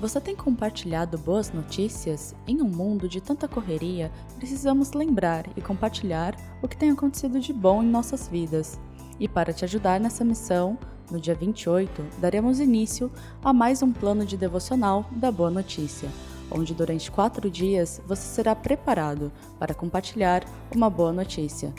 Você tem compartilhado boas notícias? Em um mundo de tanta correria, precisamos lembrar e compartilhar o que tem acontecido de bom em nossas vidas. E para te ajudar nessa missão, no dia 28, daremos início a mais um plano de devocional da Boa Notícia, onde durante quatro dias você será preparado para compartilhar uma boa notícia.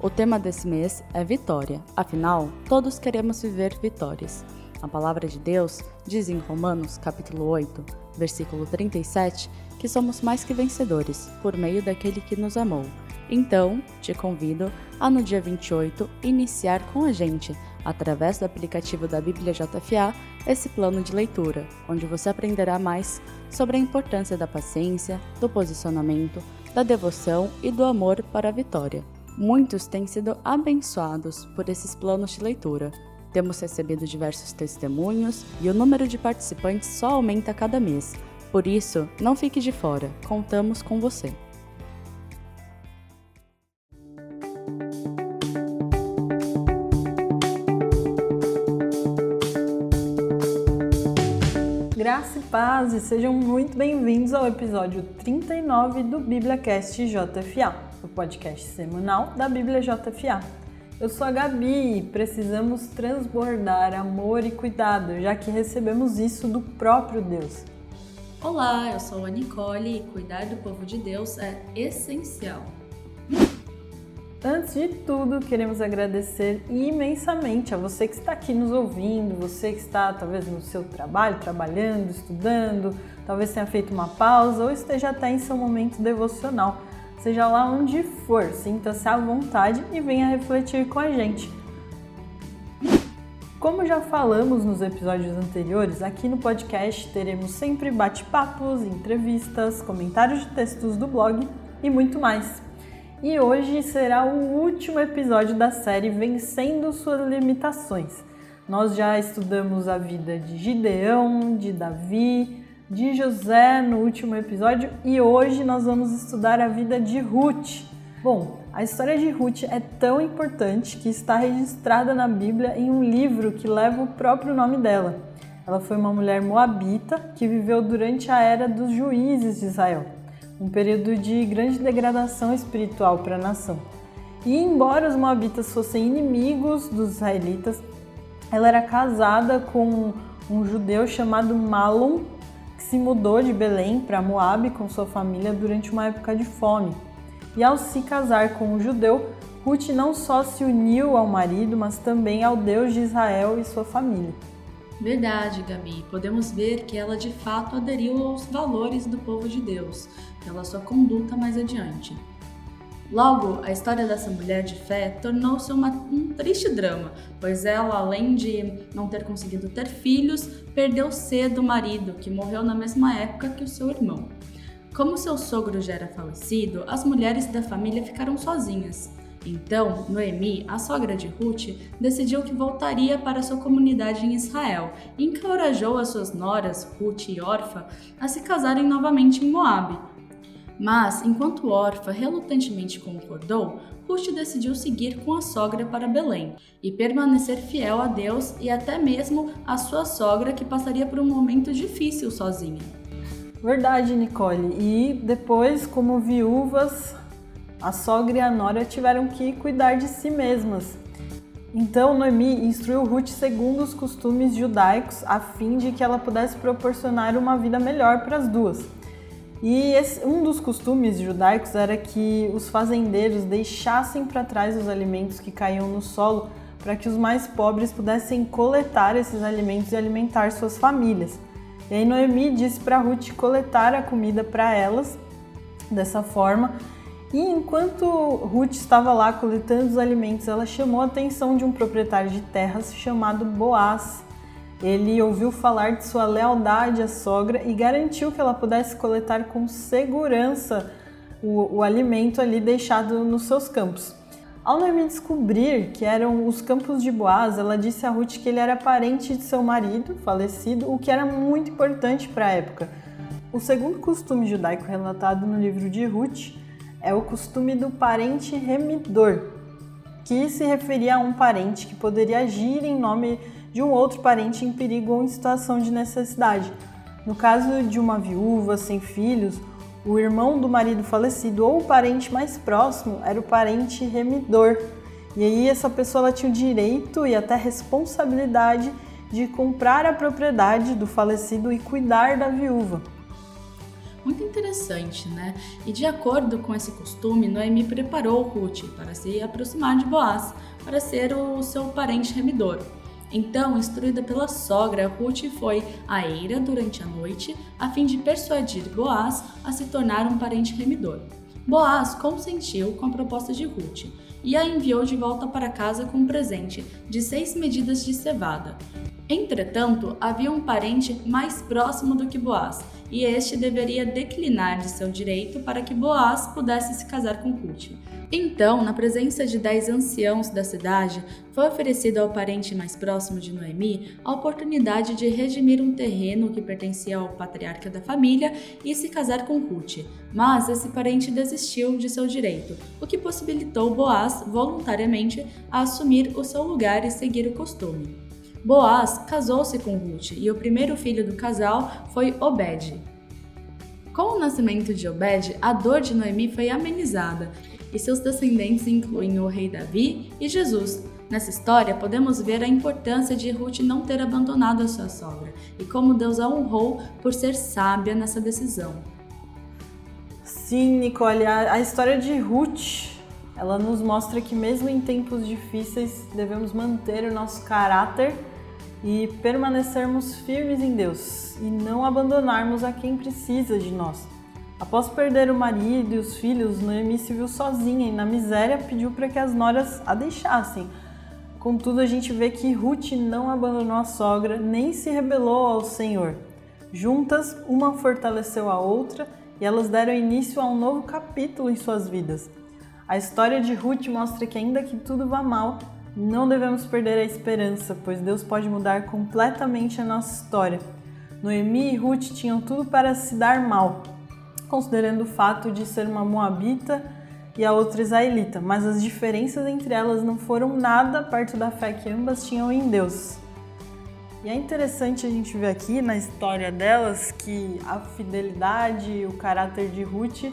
O tema desse mês é vitória, afinal, todos queremos viver vitórias. A palavra de Deus diz em Romanos, capítulo 8, versículo 37, que somos mais que vencedores por meio daquele que nos amou. Então, te convido a no dia 28 iniciar com a gente, através do aplicativo da Bíblia JFA, esse plano de leitura, onde você aprenderá mais sobre a importância da paciência, do posicionamento, da devoção e do amor para a vitória. Muitos têm sido abençoados por esses planos de leitura. Temos recebido diversos testemunhos e o número de participantes só aumenta a cada mês. Por isso, não fique de fora, contamos com você. Graça e paz e sejam muito bem-vindos ao episódio 39 do BíbliaCast JFA, o podcast semanal da Bíblia JFA. Eu sou a Gabi e precisamos transbordar amor e cuidado, já que recebemos isso do próprio Deus. Olá, eu sou a Nicole e cuidar do povo de Deus é essencial. Antes de tudo, queremos agradecer imensamente a você que está aqui nos ouvindo, você que está talvez no seu trabalho, trabalhando, estudando, talvez tenha feito uma pausa ou esteja até em seu momento devocional. Seja lá onde for, sinta-se à vontade e venha refletir com a gente. Como já falamos nos episódios anteriores, aqui no podcast teremos sempre bate-papos, entrevistas, comentários de textos do blog e muito mais. E hoje será o último episódio da série Vencendo Suas Limitações. Nós já estudamos a vida de Gideão, de Davi, de José no último episódio e hoje nós vamos estudar a vida de Ruth. Bom, a história de Ruth é tão importante que está registrada na Bíblia em um livro que leva o próprio nome dela. Ela foi uma mulher moabita que viveu durante a era dos juízes de Israel, um período de grande degradação espiritual para a nação. E embora os moabitas fossem inimigos dos israelitas, ela era casada com um judeu chamado Malom, que se mudou de Belém para Moabe com sua família durante uma época de fome. E ao se casar com um judeu, Ruth não só se uniu ao marido, mas também ao Deus de Israel e sua família. Verdade, Gabi. Podemos ver que ela de fato aderiu aos valores do povo de Deus, pela sua conduta mais adiante. Logo, a história dessa mulher de fé tornou-se um triste drama, pois ela, além de não ter conseguido ter filhos, perdeu cedo o marido, que morreu na mesma época que o seu irmão. Como seu sogro já era falecido, as mulheres da família ficaram sozinhas. Então, Noemi, a sogra de Ruth, decidiu que voltaria para sua comunidade em Israel e encorajou as suas noras, Ruth e Orfa, a se casarem novamente em Moabe, mas, enquanto Orfa relutantemente concordou, Ruth decidiu seguir com a sogra para Belém e permanecer fiel a Deus e até mesmo a sua sogra que passaria por um momento difícil sozinha. Verdade, Nicole. E depois, como viúvas, a sogra e a nora tiveram que cuidar de si mesmas. Então Noemi instruiu Ruth segundo os costumes judaicos, a fim de que ela pudesse proporcionar uma vida melhor para as duas. E esse, um dos costumes judaicos era que os fazendeiros deixassem para trás os alimentos que caíam no solo para que os mais pobres pudessem coletar esses alimentos e alimentar suas famílias. E aí Noemi disse para Ruth coletar a comida para elas dessa forma. E enquanto Ruth estava lá coletando os alimentos, ela chamou a atenção de um proprietário de terras chamado Boaz, ele ouviu falar de sua lealdade à sogra e garantiu que ela pudesse coletar com segurança o, o alimento ali deixado nos seus campos. Ao Noemi descobrir que eram os campos de Boaz, ela disse a Ruth que ele era parente de seu marido falecido, o que era muito importante para a época. O segundo costume judaico relatado no livro de Ruth é o costume do parente remidor, que se referia a um parente que poderia agir em nome de um outro parente em perigo ou em situação de necessidade. No caso de uma viúva sem filhos, o irmão do marido falecido ou o parente mais próximo era o parente remidor. E aí essa pessoa tinha o direito e até responsabilidade de comprar a propriedade do falecido e cuidar da viúva. Muito interessante, né? E de acordo com esse costume, Noemi preparou Ruth para se aproximar de Boaz, para ser o seu parente remidor. Então, instruída pela sogra, Ruth foi à eira durante a noite, a fim de persuadir Boaz a se tornar um parente remidor. Boaz consentiu com a proposta de Ruth e a enviou de volta para casa com um presente de seis medidas de cevada. Entretanto, havia um parente mais próximo do que Boaz, e este deveria declinar de seu direito para que Boaz pudesse se casar com Ruth. Então, na presença de dez anciãos da cidade, foi oferecido ao parente mais próximo de Noemi a oportunidade de redimir um terreno que pertencia ao patriarca da família e se casar com Ruth. Mas esse parente desistiu de seu direito, o que possibilitou Boaz voluntariamente a assumir o seu lugar e seguir o costume. Boaz casou-se com Ruth e o primeiro filho do casal foi Obed. Com o nascimento de Obed, a dor de Noemi foi amenizada e seus descendentes incluem o rei Davi e Jesus. Nessa história, podemos ver a importância de Ruth não ter abandonado a sua sogra e como Deus a honrou por ser sábia nessa decisão. Sim, Nicole, a, a história de Ruth, ela nos mostra que mesmo em tempos difíceis devemos manter o nosso caráter e permanecermos firmes em Deus e não abandonarmos a quem precisa de nós. Após perder o marido e os filhos, Noemi se viu sozinha e na miséria pediu para que as noras a deixassem. Contudo, a gente vê que Ruth não abandonou a sogra nem se rebelou ao Senhor. Juntas, uma fortaleceu a outra e elas deram início a um novo capítulo em suas vidas. A história de Ruth mostra que, ainda que tudo vá mal, não devemos perder a esperança, pois Deus pode mudar completamente a nossa história. Noemi e Ruth tinham tudo para se dar mal, considerando o fato de ser uma moabita e a outra israelita, mas as diferenças entre elas não foram nada perto da fé que ambas tinham em Deus. E é interessante a gente ver aqui na história delas que a fidelidade e o caráter de Ruth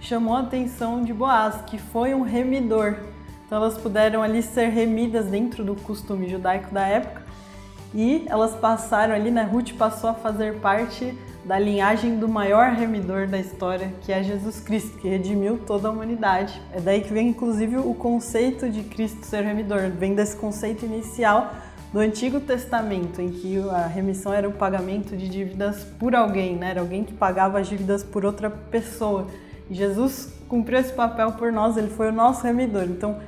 chamou a atenção de Boaz, que foi um remidor, então elas puderam ali ser remidas dentro do costume judaico da época e elas passaram ali, né? Ruth passou a fazer parte da linhagem do maior remidor da história, que é Jesus Cristo, que redimiu toda a humanidade. É daí que vem inclusive o conceito de Cristo ser remidor, vem desse conceito inicial do Antigo Testamento, em que a remissão era o pagamento de dívidas por alguém, né? Era alguém que pagava as dívidas por outra pessoa. Jesus cumpriu esse papel por nós, ele foi o nosso remidor. Então,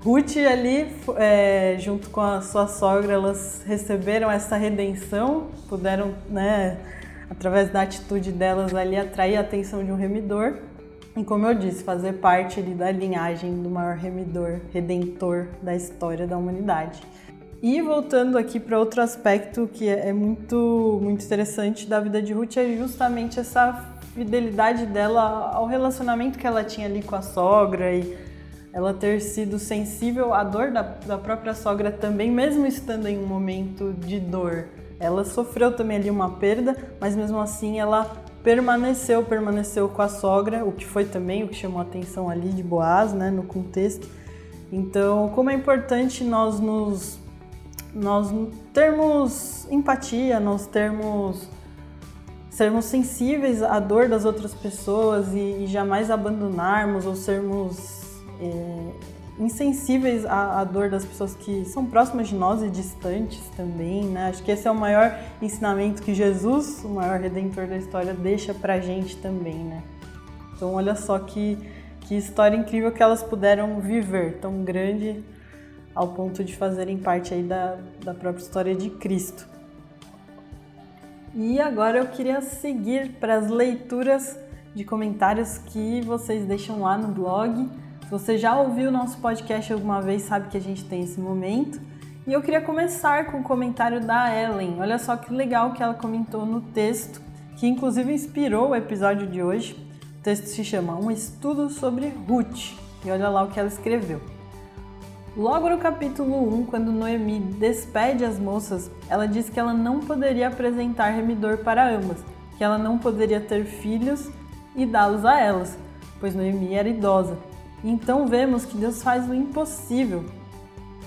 Ruth ali, é, junto com a sua sogra, elas receberam essa redenção, puderam, né, através da atitude delas ali, atrair a atenção de um remidor. E como eu disse, fazer parte ali da linhagem do maior remidor, redentor da história da humanidade. E voltando aqui para outro aspecto que é muito, muito interessante da vida de Ruth, é justamente essa fidelidade dela ao relacionamento que ela tinha ali com a sogra e ela ter sido sensível à dor da, da própria sogra também, mesmo estando em um momento de dor. Ela sofreu também ali uma perda, mas mesmo assim ela permaneceu, permaneceu com a sogra, o que foi também o que chamou a atenção ali de Boaz, né, no contexto. Então, como é importante nós nos nós termos empatia, nós termos sermos sensíveis à dor das outras pessoas e, e jamais abandonarmos ou sermos é, insensíveis à, à, dor das pessoas que são próximas de nós e distantes também, né? Acho que esse é o maior ensinamento que Jesus, o maior redentor da história, deixa pra gente também, né? Então olha só que, que história incrível que elas puderam viver, tão grande ao ponto de fazerem parte aí da, da própria história de Cristo. E agora eu queria seguir para as leituras de comentários que vocês deixam lá no blog se você já ouviu o nosso podcast alguma vez, sabe que a gente tem esse momento. E eu queria começar com o comentário da Ellen. Olha só que legal que ela comentou no texto, que inclusive inspirou o episódio de hoje. O texto se chama Um Estudo sobre Ruth. E olha lá o que ela escreveu. Logo no capítulo 1, quando Noemi despede as moças, ela diz que ela não poderia apresentar remidor para ambas, que ela não poderia ter filhos e dá-los a elas, pois Noemi era idosa. Então vemos que Deus faz o impossível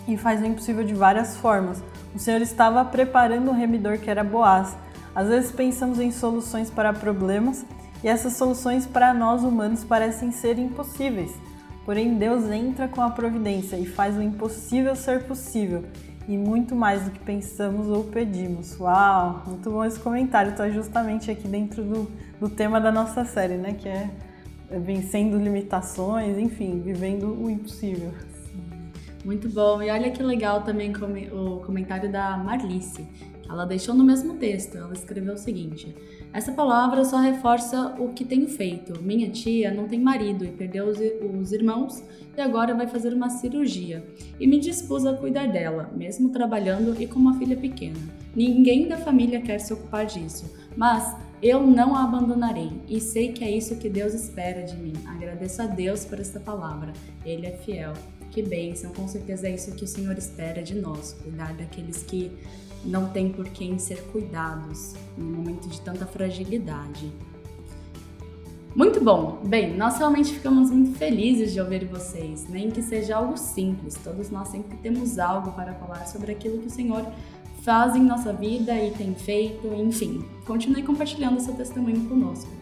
e faz o impossível de várias formas. O Senhor estava preparando um remidor que era Boaz. Às vezes pensamos em soluções para problemas e essas soluções para nós humanos parecem ser impossíveis. Porém, Deus entra com a providência e faz o impossível ser possível e muito mais do que pensamos ou pedimos. Uau, muito bom esse comentário. Está justamente aqui dentro do, do tema da nossa série, né? Que é vencendo limitações, enfim, vivendo o impossível. Muito bom. E olha que legal também o comentário da Marlice. Ela deixou no mesmo texto. Ela escreveu o seguinte: Essa palavra só reforça o que tenho feito. Minha tia não tem marido e perdeu os, os irmãos e agora vai fazer uma cirurgia. E me dispus a cuidar dela, mesmo trabalhando e com uma filha pequena. Ninguém da família quer se ocupar disso, mas eu não a abandonarei e sei que é isso que Deus espera de mim. Agradeço a Deus por esta palavra. Ele é fiel. Que bênção, com certeza é isso que o Senhor espera de nós, cuidar daqueles que não têm por quem ser cuidados em um momento de tanta fragilidade. Muito bom! Bem, nós realmente ficamos muito felizes de ouvir vocês, nem que seja algo simples. Todos nós sempre temos algo para falar sobre aquilo que o Senhor faz em nossa vida e tem feito, enfim. Continue compartilhando seu testemunho conosco.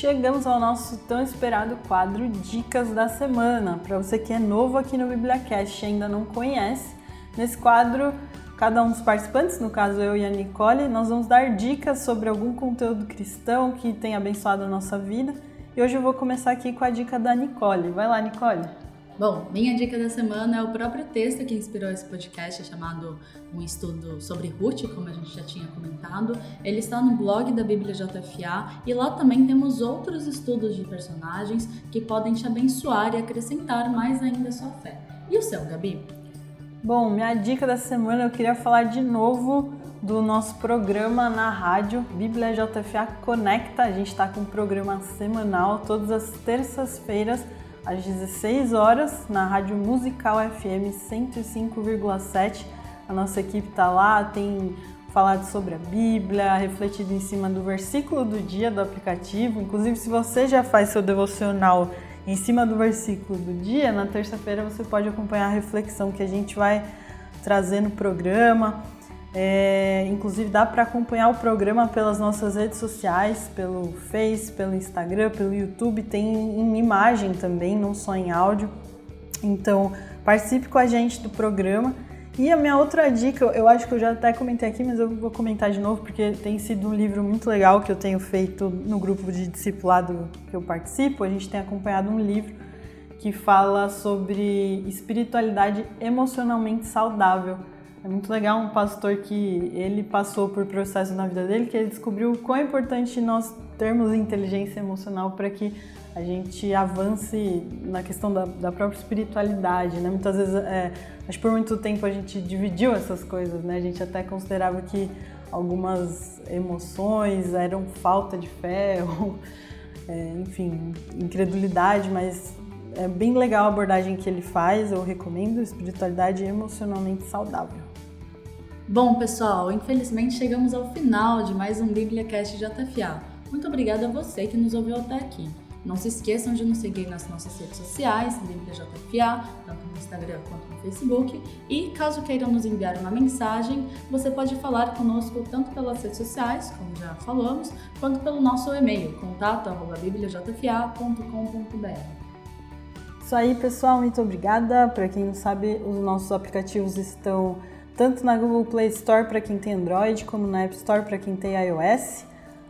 Chegamos ao nosso tão esperado quadro Dicas da Semana. Para você que é novo aqui no BibliaCast e ainda não conhece, nesse quadro, cada um dos participantes, no caso eu e a Nicole, nós vamos dar dicas sobre algum conteúdo cristão que tenha abençoado a nossa vida. E hoje eu vou começar aqui com a dica da Nicole. Vai lá, Nicole! Bom, minha dica da semana é o próprio texto que inspirou esse podcast, chamado Um Estudo sobre Ruth, como a gente já tinha comentado. Ele está no blog da Bíblia JFA e lá também temos outros estudos de personagens que podem te abençoar e acrescentar mais ainda a sua fé. E o seu, Gabi? Bom, minha dica da semana eu queria falar de novo do nosso programa na rádio Bíblia JFA Conecta. A gente está com um programa semanal todas as terças-feiras às 16 horas na Rádio Musical FM 105,7. A nossa equipe está lá, tem falado sobre a Bíblia, refletido em cima do versículo do dia do aplicativo. Inclusive, se você já faz seu devocional em cima do versículo do dia, na terça-feira você pode acompanhar a reflexão que a gente vai trazer no programa. É, inclusive dá para acompanhar o programa pelas nossas redes sociais, pelo Face, pelo Instagram, pelo YouTube, tem em imagem também, não só em áudio. Então participe com a gente do programa. E a minha outra dica, eu acho que eu já até comentei aqui, mas eu vou comentar de novo porque tem sido um livro muito legal que eu tenho feito no grupo de discipulado que eu participo. A gente tem acompanhado um livro que fala sobre espiritualidade emocionalmente saudável é muito legal um pastor que ele passou por processo na vida dele que ele descobriu o quão importante nós termos inteligência emocional para que a gente avance na questão da, da própria espiritualidade, né? Muitas vezes, é, acho que por muito tempo a gente dividiu essas coisas, né? A gente até considerava que algumas emoções eram falta de fé ou, é, enfim, incredulidade, mas é bem legal a abordagem que ele faz, eu recomendo, espiritualidade emocionalmente saudável. Bom, pessoal, infelizmente chegamos ao final de mais um BíbliaCast JFA. Muito obrigada a você que nos ouviu até aqui. Não se esqueçam de nos seguir nas nossas redes sociais, Bíblia JFA, tanto no Instagram quanto no Facebook. E caso queiram nos enviar uma mensagem, você pode falar conosco tanto pelas redes sociais, como já falamos, quanto pelo nosso e-mail, contato.bibliajfa.com.br. Isso aí, pessoal, muito obrigada. Para quem não sabe, os nossos aplicativos estão tanto na Google Play Store para quem tem Android, como na App Store para quem tem iOS.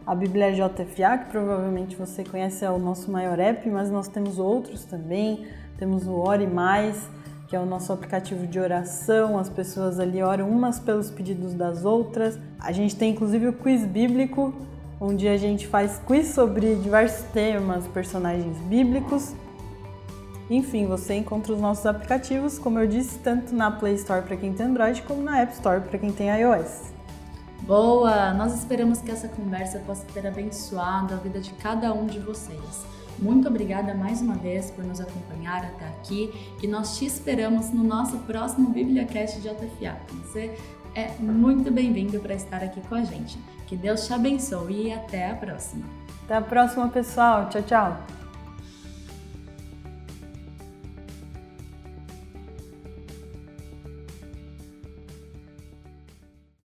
A Bíblia JFA, que provavelmente você conhece, é o nosso maior app, mas nós temos outros também. Temos o Ore Mais, que é o nosso aplicativo de oração. As pessoas ali oram umas pelos pedidos das outras. A gente tem inclusive o quiz bíblico, onde a gente faz quiz sobre diversos temas, personagens bíblicos. Enfim, você encontra os nossos aplicativos, como eu disse, tanto na Play Store para quem tem Android, como na App Store para quem tem iOS. Boa! Nós esperamos que essa conversa possa ter abençoado a vida de cada um de vocês. Muito obrigada mais uma vez por nos acompanhar até aqui e nós te esperamos no nosso próximo BíbliaCast de JFA. Você é muito bem-vindo para estar aqui com a gente. Que Deus te abençoe e até a próxima. Até a próxima, pessoal. Tchau, tchau.